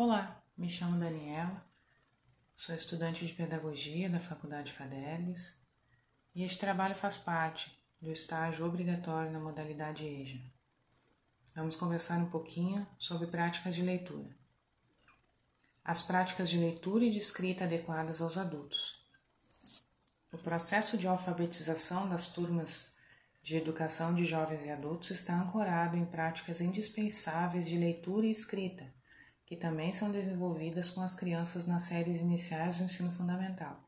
Olá, me chamo Daniela, sou estudante de Pedagogia da Faculdade Fadelis e este trabalho faz parte do estágio obrigatório na modalidade EJA. Vamos conversar um pouquinho sobre práticas de leitura. As práticas de leitura e de escrita adequadas aos adultos. O processo de alfabetização das turmas de educação de jovens e adultos está ancorado em práticas indispensáveis de leitura e escrita que também são desenvolvidas com as crianças nas séries iniciais do ensino fundamental.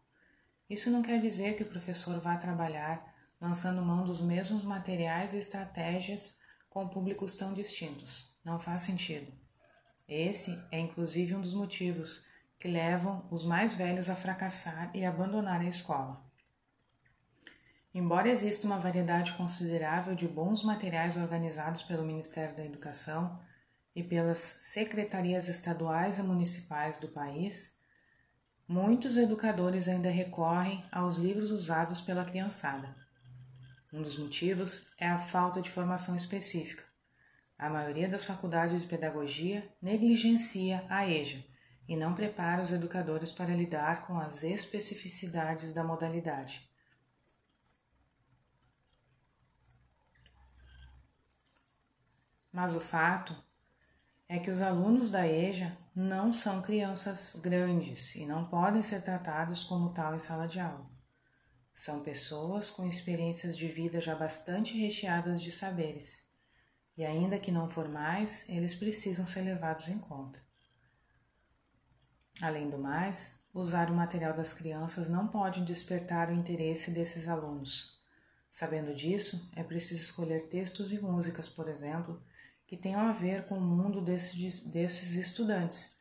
Isso não quer dizer que o professor vá trabalhar lançando mão dos mesmos materiais e estratégias com públicos tão distintos. Não faz sentido. Esse é inclusive um dos motivos que levam os mais velhos a fracassar e abandonar a escola. Embora exista uma variedade considerável de bons materiais organizados pelo Ministério da Educação, e pelas secretarias estaduais e municipais do país, muitos educadores ainda recorrem aos livros usados pela criançada. Um dos motivos é a falta de formação específica. A maioria das faculdades de pedagogia negligencia a EJA e não prepara os educadores para lidar com as especificidades da modalidade. Mas o fato é que os alunos da EJA não são crianças grandes e não podem ser tratados como tal em sala de aula. São pessoas com experiências de vida já bastante recheadas de saberes, e ainda que não formais, eles precisam ser levados em conta. Além do mais, usar o material das crianças não pode despertar o interesse desses alunos. Sabendo disso, é preciso escolher textos e músicas, por exemplo, que tenham a ver com o mundo desses, desses estudantes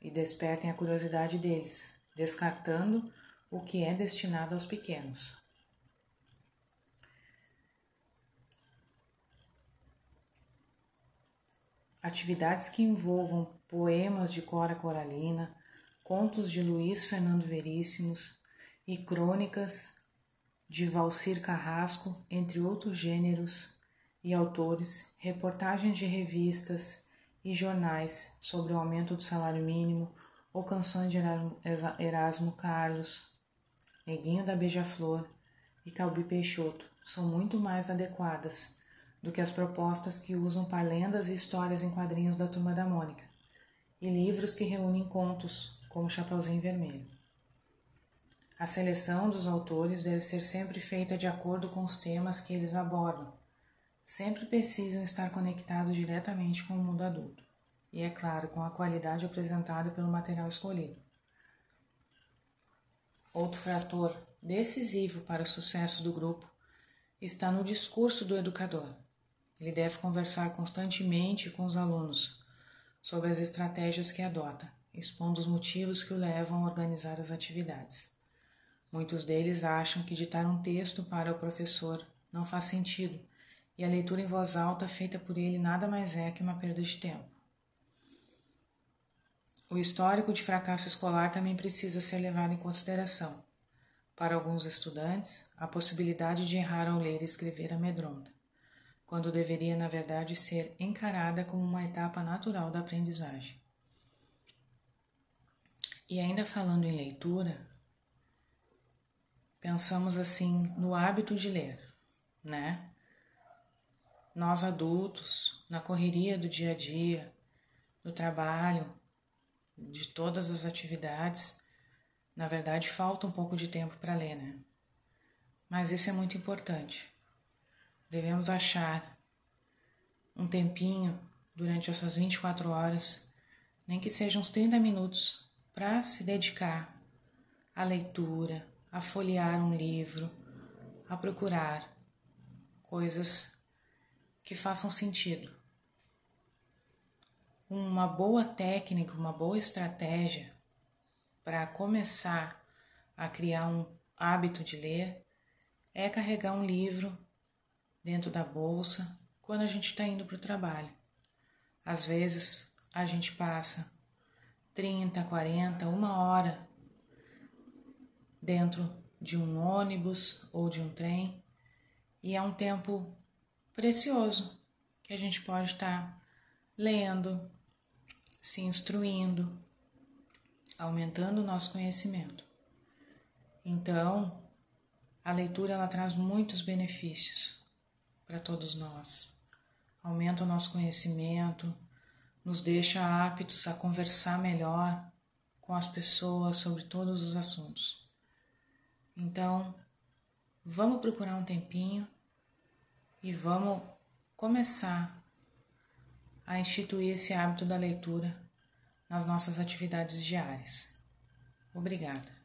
e despertem a curiosidade deles, descartando o que é destinado aos pequenos. Atividades que envolvam poemas de Cora Coralina, contos de Luiz Fernando Veríssimos e crônicas de Valcir Carrasco, entre outros gêneros, e autores, reportagens de revistas e jornais sobre o aumento do salário mínimo ou canções de Erasmo Carlos, Neguinho da Beija-Flor e Calbi Peixoto são muito mais adequadas do que as propostas que usam palendas e histórias em quadrinhos da Turma da Mônica e livros que reúnem contos, como Chapeuzinho Vermelho. A seleção dos autores deve ser sempre feita de acordo com os temas que eles abordam sempre precisam estar conectados diretamente com o mundo adulto, e é claro, com a qualidade apresentada pelo material escolhido. Outro fator decisivo para o sucesso do grupo está no discurso do educador. Ele deve conversar constantemente com os alunos sobre as estratégias que adota, expondo os motivos que o levam a organizar as atividades. Muitos deles acham que ditar um texto para o professor não faz sentido e a leitura em voz alta feita por ele nada mais é que uma perda de tempo. O histórico de fracasso escolar também precisa ser levado em consideração. Para alguns estudantes, a possibilidade de errar ao ler e escrever amedronta, quando deveria, na verdade, ser encarada como uma etapa natural da aprendizagem. E ainda falando em leitura, pensamos assim no hábito de ler, né? Nós adultos, na correria do dia a dia, do trabalho, de todas as atividades, na verdade falta um pouco de tempo para ler, né? Mas isso é muito importante. Devemos achar um tempinho durante essas 24 horas, nem que sejam uns 30 minutos, para se dedicar à leitura, a folhear um livro, a procurar coisas que façam sentido. Uma boa técnica, uma boa estratégia para começar a criar um hábito de ler é carregar um livro dentro da bolsa quando a gente está indo para o trabalho. Às vezes a gente passa 30, 40, uma hora dentro de um ônibus ou de um trem e é um tempo precioso que a gente pode estar lendo, se instruindo, aumentando o nosso conhecimento. Então, a leitura ela traz muitos benefícios para todos nós. Aumenta o nosso conhecimento, nos deixa aptos a conversar melhor com as pessoas sobre todos os assuntos. Então, vamos procurar um tempinho e vamos começar a instituir esse hábito da leitura nas nossas atividades diárias. Obrigada.